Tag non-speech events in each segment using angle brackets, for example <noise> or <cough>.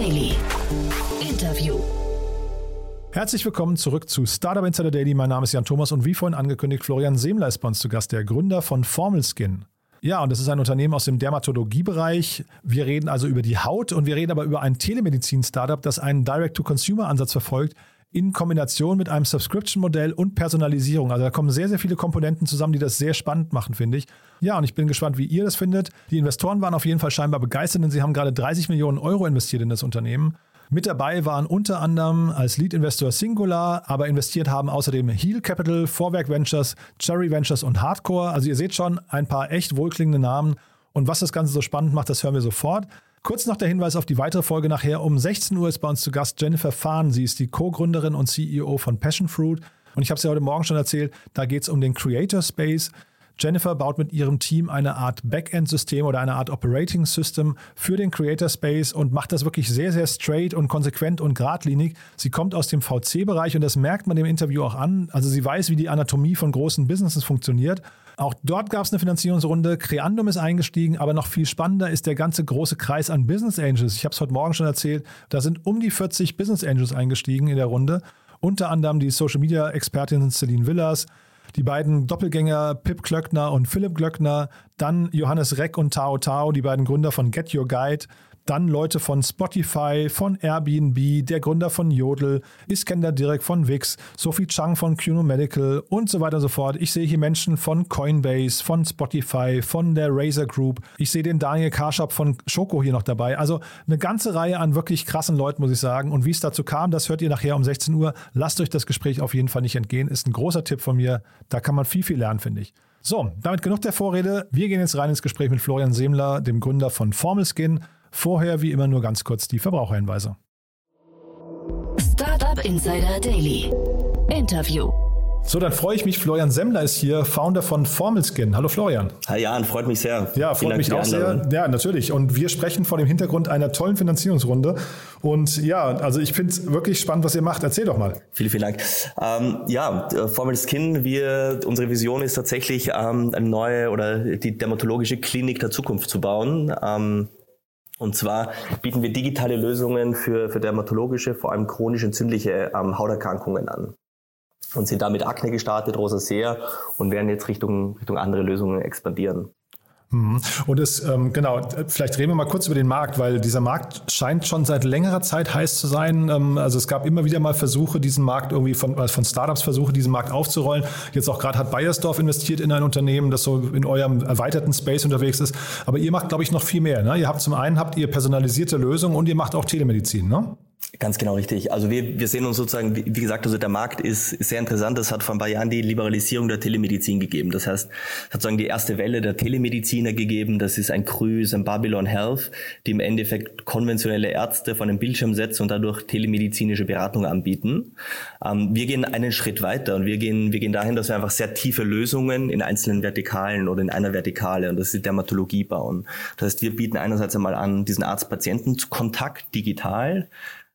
Daily. Interview. Herzlich willkommen zurück zu Startup Insider Daily. Mein Name ist Jan Thomas und wie vorhin angekündigt, Florian Semler ist bei uns zu Gast, der Gründer von Formel Skin. Ja, und das ist ein Unternehmen aus dem Dermatologiebereich. Wir reden also über die Haut und wir reden aber über ein Telemedizin-Startup, das einen Direct-to-Consumer-Ansatz verfolgt, in Kombination mit einem Subscription-Modell und Personalisierung. Also da kommen sehr, sehr viele Komponenten zusammen, die das sehr spannend machen, finde ich. Ja, und ich bin gespannt, wie ihr das findet. Die Investoren waren auf jeden Fall scheinbar begeistert, denn sie haben gerade 30 Millionen Euro investiert in das Unternehmen. Mit dabei waren unter anderem als Lead-Investor Singular, aber investiert haben außerdem Heal Capital, Vorwerk Ventures, Cherry Ventures und Hardcore. Also ihr seht schon ein paar echt wohlklingende Namen. Und was das Ganze so spannend macht, das hören wir sofort. Kurz noch der Hinweis auf die weitere Folge nachher. Um 16 Uhr ist bei uns zu Gast Jennifer Fahn. Sie ist die Co-Gründerin und CEO von Passion Fruit. Und ich habe es ja heute Morgen schon erzählt, da geht es um den Creator Space. Jennifer baut mit ihrem Team eine Art Backend-System oder eine Art Operating System für den Creator Space und macht das wirklich sehr, sehr straight und konsequent und geradlinig. Sie kommt aus dem VC-Bereich und das merkt man dem Interview auch an. Also sie weiß, wie die Anatomie von großen Businesses funktioniert. Auch dort gab es eine Finanzierungsrunde. Creandum ist eingestiegen, aber noch viel spannender ist der ganze große Kreis an Business Angels. Ich habe es heute Morgen schon erzählt. Da sind um die 40 Business Angels eingestiegen in der Runde. Unter anderem die Social Media Expertin Celine Villas, die beiden Doppelgänger Pip Klöckner und Philipp Glöckner, dann Johannes Reck und Tao Tao, die beiden Gründer von Get Your Guide, dann Leute von Spotify, von Airbnb, der Gründer von Jodel, Iskender Direk von Wix, Sophie Chang von Cuno Medical und so weiter und so fort. Ich sehe hier Menschen von Coinbase, von Spotify, von der Razer Group. Ich sehe den Daniel Karschap von Schoko hier noch dabei. Also eine ganze Reihe an wirklich krassen Leuten, muss ich sagen. Und wie es dazu kam, das hört ihr nachher um 16 Uhr. Lasst euch das Gespräch auf jeden Fall nicht entgehen. Ist ein großer Tipp von mir. Da kann man viel, viel lernen, finde ich. So, damit genug der Vorrede. Wir gehen jetzt rein ins Gespräch mit Florian Semler, dem Gründer von Formel Skin. Vorher wie immer nur ganz kurz die Verbraucherhinweise. Startup Insider Daily. Interview. So, dann freue ich mich. Florian Semmler ist hier, Founder von Formelskin. Hallo Florian. Hi Jan, freut mich sehr. Ja, freut mich auch sehr. Ja, natürlich. Und wir sprechen vor dem Hintergrund einer tollen Finanzierungsrunde. Und ja, also ich finde es wirklich spannend, was ihr macht. Erzähl doch mal. Vielen, vielen Dank. Ähm, ja, Formelskin, wir, unsere Vision ist tatsächlich, ähm, eine neue oder die dermatologische Klinik der Zukunft zu bauen. Ähm, und zwar bieten wir digitale Lösungen für, für dermatologische, vor allem chronisch entzündliche ähm, Hauterkrankungen an. Und sind damit Akne gestartet, Rosacea und werden jetzt Richtung, Richtung andere Lösungen expandieren. Mhm. Und es, ähm, genau, vielleicht reden wir mal kurz über den Markt, weil dieser Markt scheint schon seit längerer Zeit heiß zu sein. Ähm, also es gab immer wieder mal Versuche, diesen Markt irgendwie von, äh, von Startups Versuche, diesen Markt aufzurollen. Jetzt auch gerade hat Bayersdorf investiert in ein Unternehmen, das so in eurem erweiterten Space unterwegs ist. Aber ihr macht, glaube ich, noch viel mehr. Ne? Ihr habt zum einen habt ihr personalisierte Lösungen und ihr macht auch Telemedizin, ne? Ganz genau richtig. Also wir, wir sehen uns sozusagen, wie, gesagt, also der Markt ist, sehr interessant. Es hat vor ein paar Jahren die Liberalisierung der Telemedizin gegeben. Das heißt, sozusagen die erste Welle der Telemediziner gegeben. Das ist ein Cruise, ein Babylon Health, die im Endeffekt konventionelle Ärzte von einem Bildschirm setzen und dadurch telemedizinische Beratung anbieten. Ähm, wir gehen einen Schritt weiter und wir gehen, wir gehen dahin, dass wir einfach sehr tiefe Lösungen in einzelnen Vertikalen oder in einer Vertikale und das ist die Dermatologie bauen. Das heißt, wir bieten einerseits einmal an, diesen Arzt-Patienten-Kontakt digital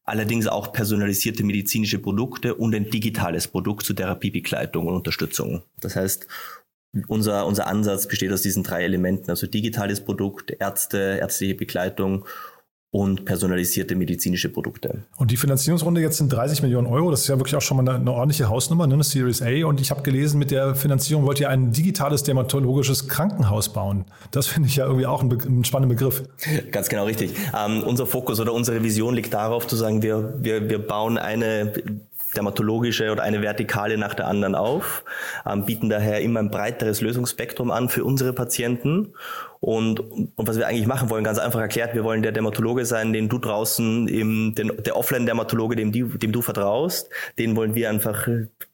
allerdings auch personalisierte medizinische Produkte und ein digitales Produkt zur Therapiebegleitung und Unterstützung. Das heißt, unser, unser Ansatz besteht aus diesen drei Elementen, also digitales Produkt, Ärzte, ärztliche Begleitung und personalisierte medizinische Produkte. Und die Finanzierungsrunde jetzt sind 30 Millionen Euro. Das ist ja wirklich auch schon mal eine, eine ordentliche Hausnummer, ne? eine Series A. Und ich habe gelesen, mit der Finanzierung wollt ihr ein digitales dermatologisches Krankenhaus bauen. Das finde ich ja irgendwie auch ein, Be ein spannender Begriff. Ganz genau richtig. Ähm, unser Fokus oder unsere Vision liegt darauf zu sagen, wir, wir, wir bauen eine dermatologische oder eine Vertikale nach der anderen auf, ähm, bieten daher immer ein breiteres Lösungsspektrum an für unsere Patienten. Und, und was wir eigentlich machen wollen, ganz einfach erklärt, wir wollen der Dermatologe sein, den du draußen, im, den, der Offline-Dermatologe, dem, dem du vertraust, den wollen wir einfach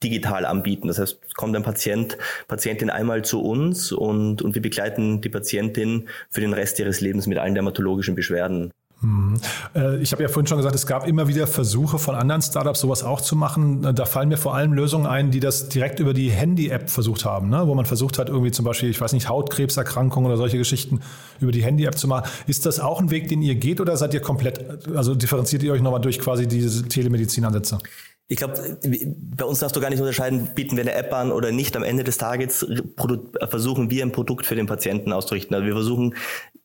digital anbieten. Das heißt, kommt ein Patient, Patientin einmal zu uns und, und wir begleiten die Patientin für den Rest ihres Lebens mit allen dermatologischen Beschwerden. Mhm. Äh, ich habe ja vorhin schon gesagt, es gab immer wieder Versuche von anderen Startups, sowas auch zu machen. Äh, da fallen mir vor allem Lösungen ein, die das direkt über die Handy-App versucht haben, ne? wo man versucht hat, irgendwie zum Beispiel, ich weiß nicht, Hautkrebserkrankungen oder solche Geschichten über die Handy-App zu machen. Ist das auch ein Weg, den ihr geht oder seid ihr komplett, also differenziert ihr euch nochmal durch quasi diese Telemedizin-Ansätze? Ich glaube, bei uns darfst du gar nicht unterscheiden, bieten wir eine App an oder nicht. Am Ende des Tages versuchen wir ein Produkt für den Patienten auszurichten. Also wir versuchen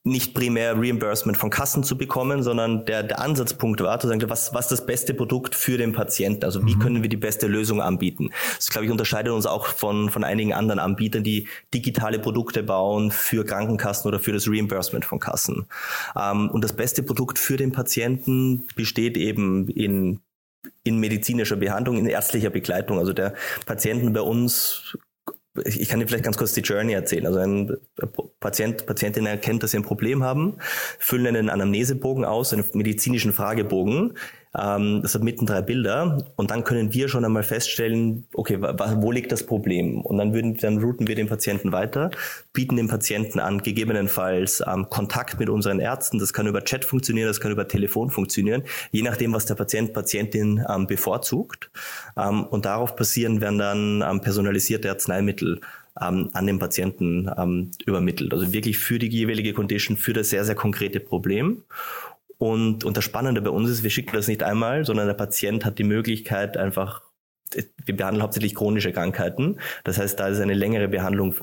nicht primär Reimbursement von Kassen zu bekommen, sondern der, der Ansatzpunkt war zu sagen, was, was ist das beste Produkt für den Patienten? Also wie mhm. können wir die beste Lösung anbieten? Das, glaube ich, unterscheidet uns auch von, von einigen anderen Anbietern, die digitale Produkte bauen für Krankenkassen oder für das Reimbursement von Kassen. Ähm, und das beste Produkt für den Patienten besteht eben in in medizinischer Behandlung, in ärztlicher Begleitung. Also der Patienten bei uns ich kann dir vielleicht ganz kurz die Journey erzählen. Also ein Patient, Patientin erkennt, dass sie ein Problem haben, füllen einen Anamnesebogen aus, einen medizinischen Fragebogen, ähm, das hat mitten drei Bilder und dann können wir schon einmal feststellen, okay, wo liegt das Problem? Und dann würden, dann routen wir den Patienten weiter, bieten dem Patienten an, gegebenenfalls ähm, Kontakt mit unseren Ärzten. Das kann über Chat funktionieren, das kann über Telefon funktionieren, je nachdem, was der Patient, Patientin ähm, bevorzugt. Ähm, und darauf basieren werden dann ähm, personalisierte Arzneimittel ähm, an den Patienten ähm, übermittelt. Also wirklich für die jeweilige Condition, für das sehr, sehr konkrete Problem. Und, und das Spannende bei uns ist, wir schicken das nicht einmal, sondern der Patient hat die Möglichkeit einfach, wir behandeln hauptsächlich chronische Krankheiten. Das heißt, da ist eine längere Behandlung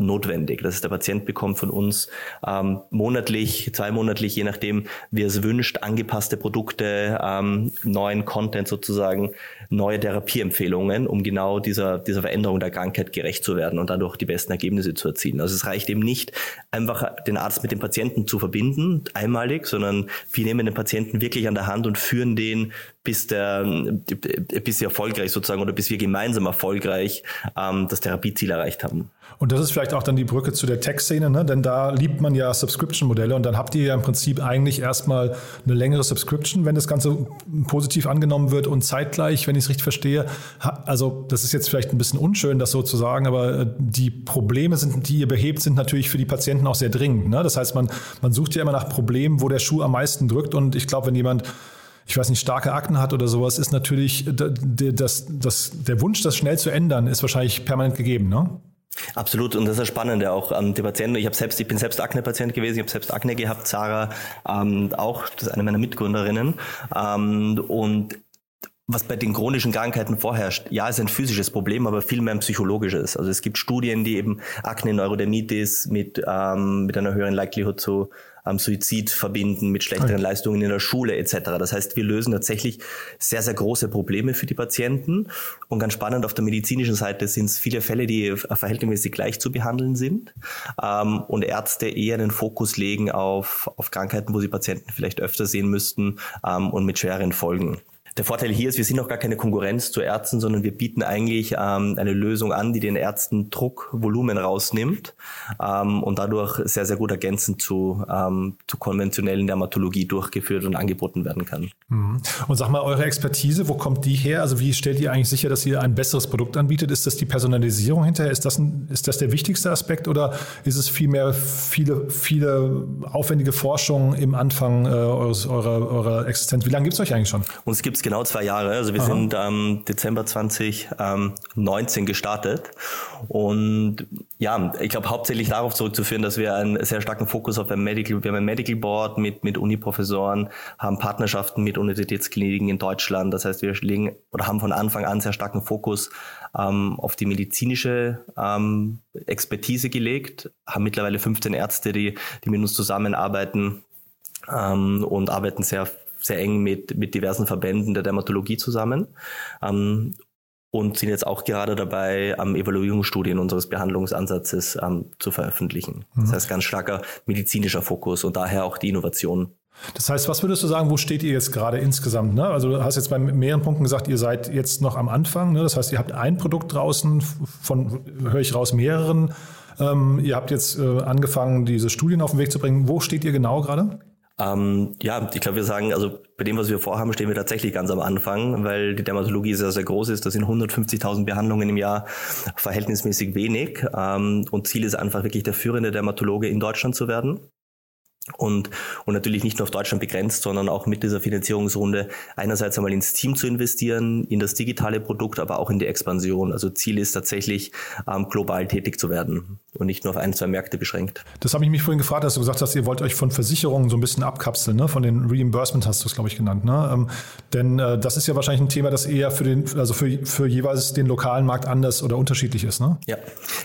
notwendig. Das heißt, der Patient bekommt von uns ähm, monatlich, zweimonatlich, je nachdem, wie er es wünscht, angepasste Produkte, ähm, neuen Content sozusagen, neue Therapieempfehlungen, um genau dieser, dieser Veränderung der Krankheit gerecht zu werden und dadurch die besten Ergebnisse zu erzielen. Also es reicht eben nicht, einfach den Arzt mit dem Patienten zu verbinden, einmalig, sondern wir nehmen den Patienten wirklich an der Hand und führen den bis der bis sie erfolgreich sozusagen oder bis wir gemeinsam erfolgreich ähm, das Therapieziel erreicht haben. Und das ist vielleicht auch dann die Brücke zu der Tech-Szene, ne? denn da liebt man ja Subscription-Modelle und dann habt ihr ja im Prinzip eigentlich erstmal eine längere Subscription, wenn das Ganze positiv angenommen wird und zeitgleich, wenn ich es richtig verstehe, also das ist jetzt vielleicht ein bisschen unschön, das so zu sagen, aber äh, die Probleme, sind, die ihr behebt, sind natürlich für die Patienten auch sehr dringend. Ne? Das heißt, man, man sucht ja immer nach Problemen, wo der Schuh am meisten drückt und ich glaube, wenn jemand ich weiß nicht, starke Akten hat oder sowas, ist natürlich das, das, der Wunsch, das schnell zu ändern, ist wahrscheinlich permanent gegeben, ne? Absolut und das ist das Spannende auch ähm, die Patienten. Ich habe selbst, ich bin selbst Akne-Patient gewesen, ich habe selbst Akne gehabt, Sarah ähm, auch, das ist eine meiner Mitgründerinnen ähm, und was bei den chronischen Krankheiten vorherrscht, ja, ist ein physisches Problem, aber viel mehr ein psychologisches. Also es gibt Studien, die eben Akne, Neurodermitis mit, ähm, mit einer höheren Likelihood zu ähm, Suizid verbinden, mit schlechteren okay. Leistungen in der Schule etc. Das heißt, wir lösen tatsächlich sehr, sehr große Probleme für die Patienten. Und ganz spannend, auf der medizinischen Seite sind es viele Fälle, die verhältnismäßig gleich zu behandeln sind ähm, und Ärzte eher den Fokus legen auf, auf Krankheiten, wo sie Patienten vielleicht öfter sehen müssten ähm, und mit schweren Folgen. Der Vorteil hier ist, wir sind noch gar keine Konkurrenz zu Ärzten, sondern wir bieten eigentlich ähm, eine Lösung an, die den Ärzten Druck, Volumen rausnimmt ähm, und dadurch sehr, sehr gut ergänzend zu, ähm, zu konventionellen Dermatologie durchgeführt und angeboten werden kann. Mhm. Und sag mal, eure Expertise, wo kommt die her? Also wie stellt ihr eigentlich sicher, dass ihr ein besseres Produkt anbietet? Ist das die Personalisierung hinterher? Ist das, ein, ist das der wichtigste Aspekt oder ist es vielmehr viele, viele aufwendige Forschung im Anfang äh, eures, eurer, eurer Existenz? Wie lange gibt es euch eigentlich schon? Uns gibt es genau zwei Jahre. Also wir Aha. sind ähm, Dezember 2019 gestartet. Und ja, ich glaube hauptsächlich darauf zurückzuführen, dass wir einen sehr starken Fokus auf ein Medical, wir haben ein Medical Board mit, mit Uni-Professoren, haben Partnerschaften mit Universitätskliniken in Deutschland. Das heißt, wir legen oder haben von Anfang an sehr starken Fokus ähm, auf die medizinische ähm, Expertise gelegt, haben mittlerweile 15 Ärzte, die, die mit uns zusammenarbeiten ähm, und arbeiten sehr sehr eng mit, mit diversen Verbänden der Dermatologie zusammen. Ähm, und sind jetzt auch gerade dabei, ähm, Evaluierungsstudien unseres Behandlungsansatzes ähm, zu veröffentlichen. Mhm. Das heißt, ganz starker medizinischer Fokus und daher auch die Innovation. Das heißt, was würdest du sagen, wo steht ihr jetzt gerade insgesamt? Ne? Also du hast jetzt bei mehreren Punkten gesagt, ihr seid jetzt noch am Anfang. Ne? Das heißt, ihr habt ein Produkt draußen, von höre ich raus, mehreren. Ähm, ihr habt jetzt äh, angefangen, diese Studien auf den Weg zu bringen. Wo steht ihr genau gerade? Ähm, ja, ich glaube, wir sagen, also bei dem, was wir vorhaben, stehen wir tatsächlich ganz am Anfang, weil die Dermatologie sehr, sehr groß ist. Das sind 150.000 Behandlungen im Jahr, verhältnismäßig wenig. Ähm, und Ziel ist einfach wirklich der führende Dermatologe in Deutschland zu werden. Und, und natürlich nicht nur auf Deutschland begrenzt, sondern auch mit dieser Finanzierungsrunde einerseits einmal ins Team zu investieren, in das digitale Produkt, aber auch in die Expansion. Also Ziel ist tatsächlich, ähm, global tätig zu werden. und nicht nur auf ein, zwei Märkte beschränkt. Das habe ich mich vorhin gefragt, dass du gesagt hast, ihr wollt euch von Versicherungen so ein bisschen abkapseln, ne? von den Reimbursement hast du es, glaube ich, genannt. Ne? Ähm, denn äh, das ist ja wahrscheinlich ein Thema, das eher für den, also für, für jeweils den lokalen Markt anders oder unterschiedlich ist. Ne? Ja,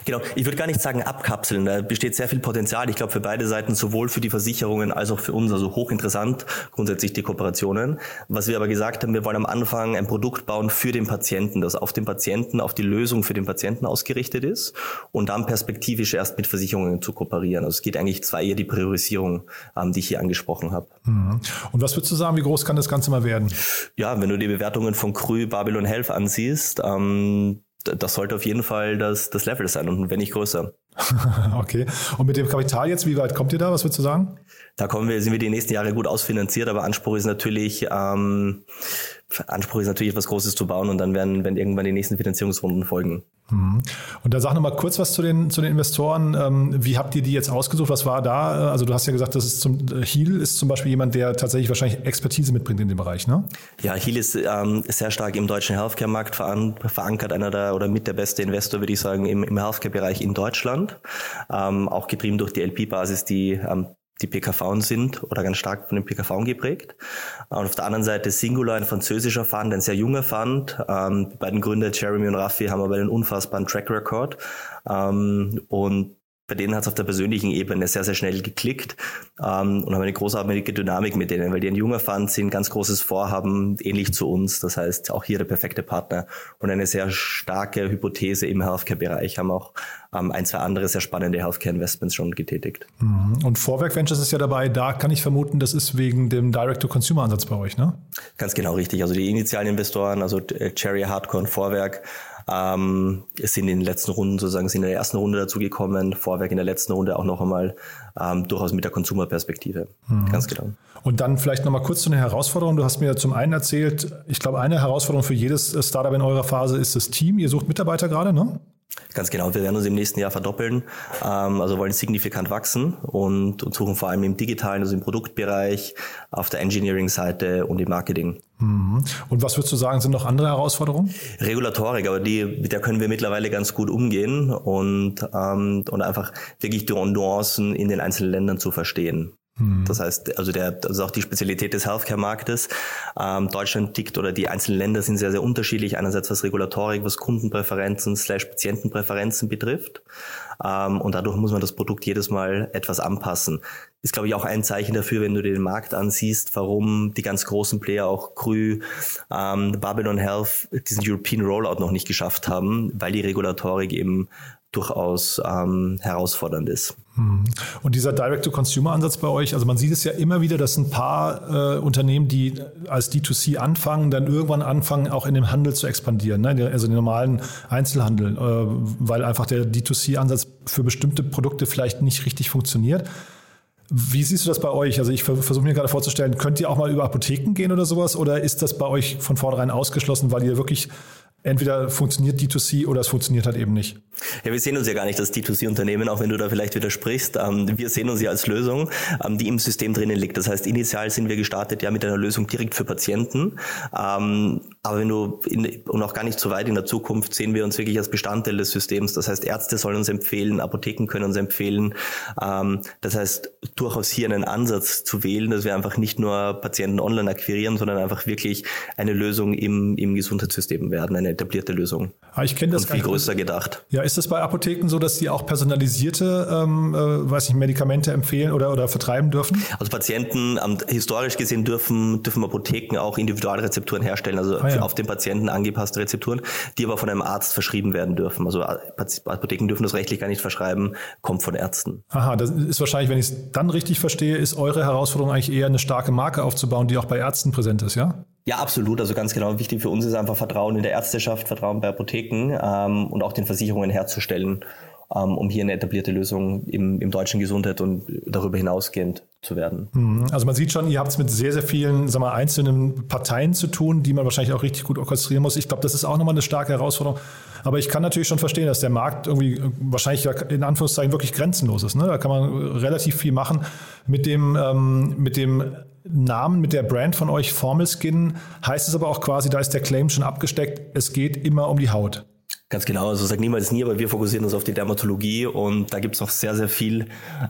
genau. Ich würde gar nicht sagen abkapseln. Da besteht sehr viel Potenzial. Ich glaube, für beide Seiten, sowohl für die Versicherungen als auch für uns, also hochinteressant grundsätzlich die Kooperationen. Was wir aber gesagt haben, wir wollen am Anfang ein Produkt bauen für den Patienten, das auf den Patienten, auf die Lösung für den Patienten ausgerichtet ist und dann perspektivisch erst mit Versicherungen zu kooperieren. Also es geht eigentlich zwei eher die Priorisierung, ähm, die ich hier angesprochen habe. Mhm. Und was würdest du sagen, wie groß kann das Ganze mal werden? Ja, wenn du die Bewertungen von Krü, Babylon Health ansiehst, ähm, das sollte auf jeden Fall das, das Level sein und wenn nicht größer. <laughs> okay. Und mit dem Kapital jetzt, wie weit kommt ihr da? Was würdest du sagen? Da kommen wir, sind wir die nächsten Jahre gut ausfinanziert, aber Anspruch ist natürlich, ähm, Anspruch ist natürlich etwas Großes zu bauen und dann werden, werden irgendwann die nächsten Finanzierungsrunden folgen. Mhm. Und da sag noch mal kurz was zu den, zu den Investoren. Ähm, wie habt ihr die jetzt ausgesucht? Was war da? Also du hast ja gesagt, das ist zum, Heal ist zum Beispiel jemand, der tatsächlich wahrscheinlich Expertise mitbringt in dem Bereich, ne? Ja, Heal ist ähm, sehr stark im deutschen Healthcare-Markt verankert, einer der oder mit der beste Investor, würde ich sagen, im, im Healthcare-Bereich in Deutschland. Ähm, auch getrieben durch die LP-Basis, die ähm, die PKV sind oder ganz stark von den PKV geprägt. Und auf der anderen Seite Singular, ein französischer Fund, ein sehr junger Fund. Ähm, die beiden Gründer, Jeremy und Raffi, haben aber einen unfassbaren Track Record. Ähm, und bei denen hat es auf der persönlichen Ebene sehr, sehr schnell geklickt ähm, und haben eine großartige Dynamik mit denen, weil die ein junger Fund sind, ganz großes Vorhaben, ähnlich zu uns. Das heißt, auch hier der perfekte Partner und eine sehr starke Hypothese im Healthcare-Bereich, haben auch ähm, ein, zwei andere sehr spannende Healthcare-Investments schon getätigt. Mhm. Und Vorwerk Ventures ist ja dabei, da kann ich vermuten, das ist wegen dem Direct-to-Consumer-Ansatz bei euch, ne? Ganz genau richtig. Also die initialen Investoren, also Cherry Hardcore und Vorwerk, ähm, sind in den letzten Runden sozusagen, sind in der ersten Runde dazugekommen, Vorwerk in der letzten Runde auch noch einmal ähm, durchaus mit der Konsumerperspektive. Mhm. Ganz genau. Und dann vielleicht nochmal kurz zu den Herausforderungen. Du hast mir zum einen erzählt, ich glaube, eine Herausforderung für jedes Startup in eurer Phase ist das Team. Ihr sucht Mitarbeiter gerade, ne? Ganz genau, wir werden uns im nächsten Jahr verdoppeln, ähm, also wollen signifikant wachsen und, und suchen vor allem im digitalen, also im Produktbereich, auf der Engineering-Seite und im Marketing. Mhm. Und was würdest du sagen, sind noch andere Herausforderungen? Regulatorik, aber die, mit der können wir mittlerweile ganz gut umgehen und, ähm, und einfach wirklich die Nuancen in den einzelnen Ländern zu verstehen. Mhm. Das heißt, also der, das ist auch die Spezialität des Healthcare-Marktes. Ähm, Deutschland tickt oder die einzelnen Länder sind sehr, sehr unterschiedlich. Einerseits was Regulatorik, was Kundenpräferenzen slash Patientenpräferenzen betrifft. Ähm, und dadurch muss man das Produkt jedes Mal etwas anpassen. Ist, glaube ich, auch ein Zeichen dafür, wenn du den Markt ansiehst, warum die ganz großen Player, auch Krü, ähm, Babylon Health, diesen European Rollout noch nicht geschafft haben, weil die Regulatorik eben durchaus ähm, herausfordernd ist. Und dieser Direct-to-Consumer-Ansatz bei euch, also man sieht es ja immer wieder, dass ein paar äh, Unternehmen, die als D2C anfangen, dann irgendwann anfangen, auch in dem Handel zu expandieren, ne? also den normalen Einzelhandel, äh, weil einfach der D2C-Ansatz für bestimmte Produkte vielleicht nicht richtig funktioniert. Wie siehst du das bei euch? Also ich versuche mir gerade vorzustellen, könnt ihr auch mal über Apotheken gehen oder sowas oder ist das bei euch von vornherein ausgeschlossen, weil ihr wirklich entweder funktioniert D2C oder es funktioniert halt eben nicht. Ja, wir sehen uns ja gar nicht als D2C-Unternehmen, auch wenn du da vielleicht widersprichst. Ähm, wir sehen uns ja als Lösung, ähm, die im System drinnen liegt. Das heißt, initial sind wir gestartet ja mit einer Lösung direkt für Patienten. Ähm, aber wenn du, in, und auch gar nicht so weit in der Zukunft, sehen wir uns wirklich als Bestandteil des Systems. Das heißt, Ärzte sollen uns empfehlen, Apotheken können uns empfehlen. Das heißt, durchaus hier einen Ansatz zu wählen, dass wir einfach nicht nur Patienten online akquirieren, sondern einfach wirklich eine Lösung im, im Gesundheitssystem werden, eine etablierte Lösung. Ah, ich kenne das und viel größer gedacht. Ja, ist das bei Apotheken so, dass die auch personalisierte, ähm, äh, weiß nicht, Medikamente empfehlen oder, oder vertreiben dürfen? Also Patienten, ähm, historisch gesehen dürfen, dürfen Apotheken auch Individualrezepturen herstellen, also ah, ja. auf den Patienten angepasste Rezepturen, die aber von einem Arzt verschrieben werden dürfen. Also äh, Apotheken dürfen das rechtlich gar nicht verschreiben, kommt von Ärzten. Aha, das ist wahrscheinlich, wenn ich es dann richtig verstehe, ist eure Herausforderung eigentlich eher eine starke Marke aufzubauen, die auch bei Ärzten präsent ist, ja? Ja, absolut. Also ganz genau wichtig für uns ist einfach Vertrauen in der Ärzteschaft, Vertrauen bei Apotheken ähm, und auch den Versicherungen herzustellen, ähm, um hier eine etablierte Lösung im, im deutschen Gesundheit und darüber hinausgehend zu werden. Mhm. Also man sieht schon, ihr habt es mit sehr, sehr vielen sagen wir, einzelnen Parteien zu tun, die man wahrscheinlich auch richtig gut orchestrieren muss. Ich glaube, das ist auch nochmal eine starke Herausforderung. Aber ich kann natürlich schon verstehen, dass der Markt irgendwie wahrscheinlich in Anführungszeichen wirklich grenzenlos ist. Ne? Da kann man relativ viel machen mit dem, ähm, mit dem Namen, mit der Brand von euch, Formel Skin, heißt es aber auch quasi, da ist der Claim schon abgesteckt, es geht immer um die Haut. Ganz genau, also sag niemals nie, aber wir fokussieren uns auf die Dermatologie und da gibt's noch sehr, sehr viel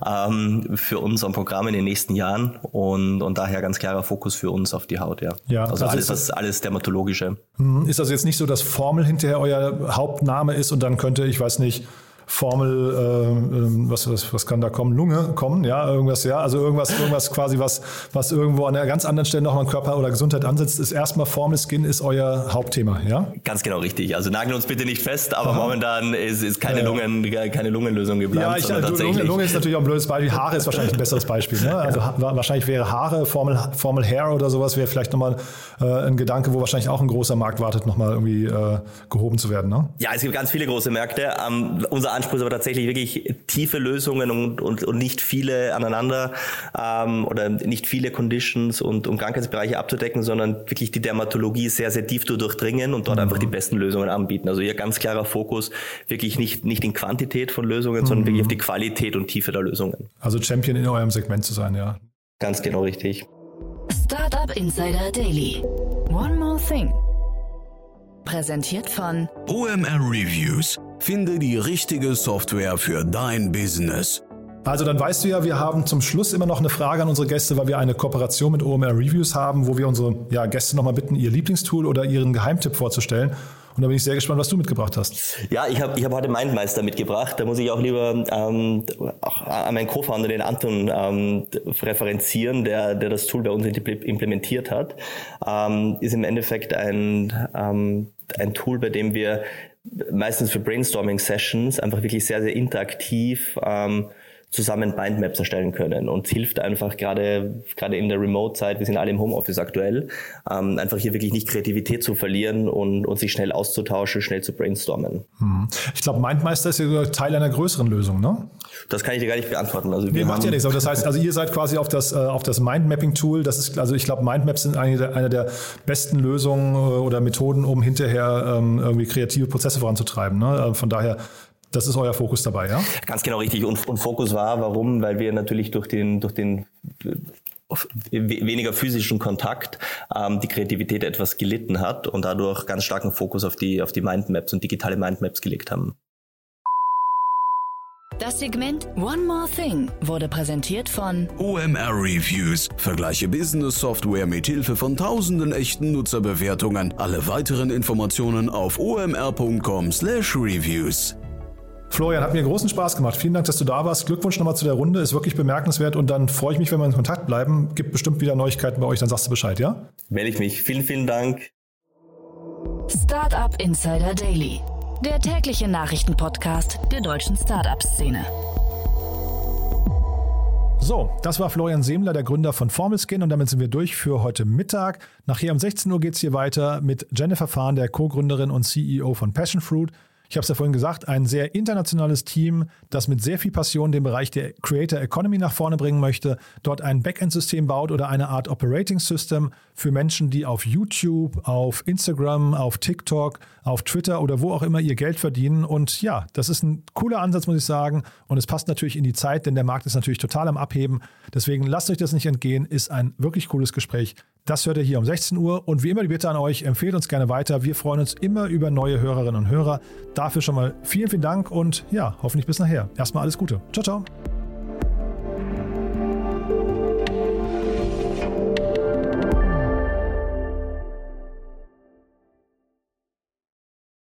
ähm, für uns am Programm in den nächsten Jahren und, und daher ganz klarer Fokus für uns auf die Haut, ja. ja also, also alles, was, alles Dermatologische. Mhm. Ist also jetzt nicht so, dass Formel hinterher euer Hauptname ist und dann könnte, ich weiß nicht, Formel, äh, ähm, was, was, was kann da kommen? Lunge kommen, ja, irgendwas, ja, also irgendwas, irgendwas quasi, was, was irgendwo an einer ganz anderen Stelle noch mal Körper oder Gesundheit ansetzt, ist erstmal Formel Skin ist euer Hauptthema, ja? Ganz genau richtig. Also nageln uns bitte nicht fest, aber Aha. momentan ist, ist keine, ja, Lungen, keine Lungenlösung geplant. Ja, ich, sondern tatsächlich. Lunge, Lunge ist natürlich auch ein blödes Beispiel. Haare ist wahrscheinlich ein besseres Beispiel. Ne? Also ja. wahrscheinlich wäre Haare, Formel, Formel Hair oder sowas wäre vielleicht nochmal äh, ein Gedanke, wo wahrscheinlich auch ein großer Markt wartet, nochmal irgendwie äh, gehoben zu werden. Ne? Ja, es gibt ganz viele große Märkte. Ähm, unser Anspruch ist aber tatsächlich wirklich tiefe Lösungen und, und, und nicht viele aneinander ähm, oder nicht viele Conditions und, und Krankheitsbereiche abzudecken, sondern wirklich die Dermatologie sehr, sehr tief zu durchdringen und dort mhm. einfach die besten Lösungen anbieten. Also hier ganz klarer Fokus, wirklich nicht, nicht in Quantität von Lösungen, mhm. sondern wirklich auf die Qualität und Tiefe der Lösungen. Also Champion in eurem Segment zu sein, ja. Ganz genau richtig. Startup Insider Daily. One more thing. Präsentiert von OMR Reviews Finde die richtige Software für dein Business. Also dann weißt du ja, wir haben zum Schluss immer noch eine Frage an unsere Gäste, weil wir eine Kooperation mit OMR Reviews haben, wo wir unsere ja, Gäste nochmal bitten, ihr Lieblingstool oder ihren Geheimtipp vorzustellen. Und da bin ich sehr gespannt, was du mitgebracht hast. Ja, ich habe ich hab heute Mindmeister mitgebracht. Da muss ich auch lieber ähm, auch an meinen Co-Founder, den Anton, ähm, referenzieren, der, der das Tool bei uns implementiert hat. Ähm, ist im Endeffekt ein, ähm, ein Tool, bei dem wir meistens für Brainstorming-Sessions einfach wirklich sehr, sehr interaktiv ähm, zusammen Mindmaps erstellen können und hilft einfach gerade gerade in der Remote-Zeit, wir sind alle im Homeoffice aktuell, ähm, einfach hier wirklich nicht Kreativität zu verlieren und, und sich schnell auszutauschen, schnell zu brainstormen. Hm. Ich glaube, Mindmeister ist ja Teil einer größeren Lösung, ne? Das kann ich dir gar nicht beantworten. Also nee, macht ja nichts. Aber das heißt, also ihr seid quasi auf das, äh, auf das Mindmapping-Tool. Das ist, also ich glaube, Mindmaps sind eine der, eine der besten Lösungen äh, oder Methoden, um hinterher ähm, irgendwie kreative Prozesse voranzutreiben. Ne? Äh, von daher das ist euer Fokus dabei, ja? Ganz genau richtig. Und, und Fokus war, warum? Weil wir natürlich durch den, durch den weniger physischen Kontakt ähm, die Kreativität etwas gelitten hat und dadurch ganz starken Fokus auf die, auf die Mindmaps und digitale Mindmaps gelegt haben. Das Segment One More Thing wurde präsentiert von OMR Reviews. Vergleiche Business Software mit Hilfe von tausenden echten Nutzerbewertungen. Alle weiteren Informationen auf omr.com/reviews. Florian, hat mir großen Spaß gemacht. Vielen Dank, dass du da warst. Glückwunsch nochmal zu der Runde. Ist wirklich bemerkenswert und dann freue ich mich, wenn wir in Kontakt bleiben. Gibt bestimmt wieder Neuigkeiten bei euch, dann sagst du Bescheid, ja? Melde ich mich. Vielen, vielen Dank. Startup Insider Daily, der tägliche Nachrichtenpodcast der deutschen Startup-Szene. So, das war Florian Semler, der Gründer von Formelskin und damit sind wir durch für heute Mittag. Nachher um 16 Uhr geht es hier weiter mit Jennifer Fahn, der Co-Gründerin und CEO von Passion Fruit. Ich habe es ja vorhin gesagt, ein sehr internationales Team, das mit sehr viel Passion den Bereich der Creator Economy nach vorne bringen möchte, dort ein Backend-System baut oder eine Art Operating System für Menschen, die auf YouTube, auf Instagram, auf TikTok, auf Twitter oder wo auch immer ihr Geld verdienen. Und ja, das ist ein cooler Ansatz, muss ich sagen. Und es passt natürlich in die Zeit, denn der Markt ist natürlich total am Abheben. Deswegen lasst euch das nicht entgehen, ist ein wirklich cooles Gespräch. Das hört ihr hier um 16 Uhr. Und wie immer die Bitte an euch, empfehlt uns gerne weiter. Wir freuen uns immer über neue Hörerinnen und Hörer. Dafür schon mal vielen, vielen Dank und ja, hoffentlich bis nachher. Erstmal alles Gute. Ciao, ciao.